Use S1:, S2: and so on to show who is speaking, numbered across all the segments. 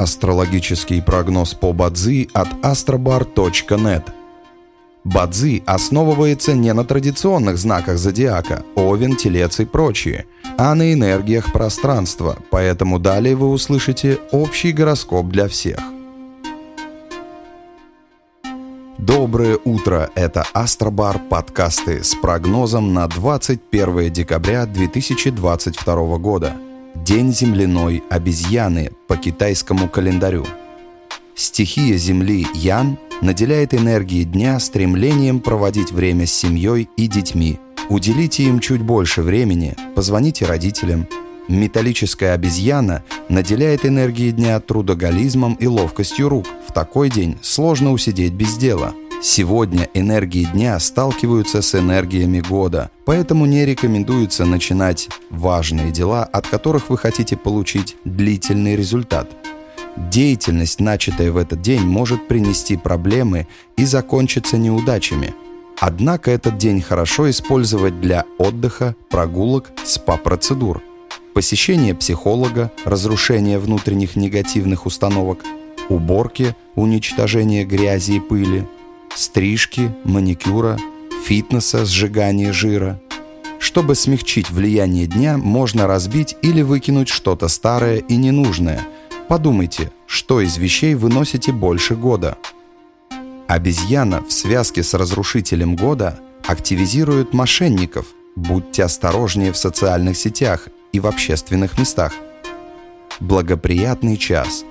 S1: Астрологический прогноз по Бадзи от astrobar.net Бадзи основывается не на традиционных знаках зодиака – Овен, Телец и прочие, а на энергиях пространства, поэтому далее вы услышите общий гороскоп для всех. Доброе утро! Это Астробар подкасты с прогнозом на 21 декабря 2022 года. День земляной обезьяны по китайскому календарю. Стихия Земли Ян наделяет энергией дня стремлением проводить время с семьей и детьми. Уделите им чуть больше времени, позвоните родителям. Металлическая обезьяна наделяет энергией дня трудоголизмом и ловкостью рук. В такой день сложно усидеть без дела. Сегодня энергии дня сталкиваются с энергиями года, поэтому не рекомендуется начинать важные дела, от которых вы хотите получить длительный результат. Деятельность, начатая в этот день, может принести проблемы и закончиться неудачами. Однако этот день хорошо использовать для отдыха, прогулок, спа-процедур, посещения психолога, разрушения внутренних негативных установок, уборки, уничтожения грязи и пыли, стрижки, маникюра, фитнеса, сжигания жира. Чтобы смягчить влияние дня, можно разбить или выкинуть что-то старое и ненужное – Подумайте, что из вещей вы носите больше года. Обезьяна в связке с разрушителем года активизирует мошенников. Будьте осторожнее в социальных сетях и в общественных местах. Благоприятный час.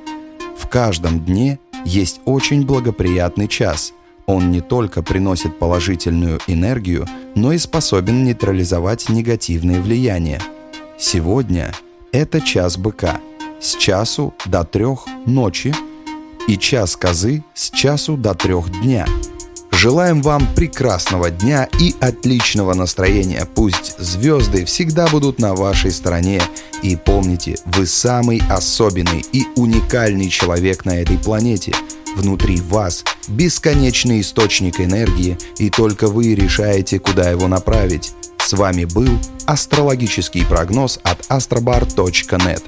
S1: В каждом дне есть очень благоприятный час. Он не только приносит положительную энергию, но и способен нейтрализовать негативные влияния. Сегодня это час быка – с часу до трех ночи и час козы с часу до трех дня. Желаем вам прекрасного дня и отличного настроения. Пусть звезды всегда будут на вашей стороне. И помните, вы самый особенный и уникальный человек на этой планете. Внутри вас бесконечный источник энергии, и только вы решаете, куда его направить. С вами был астрологический прогноз от astrobar.net.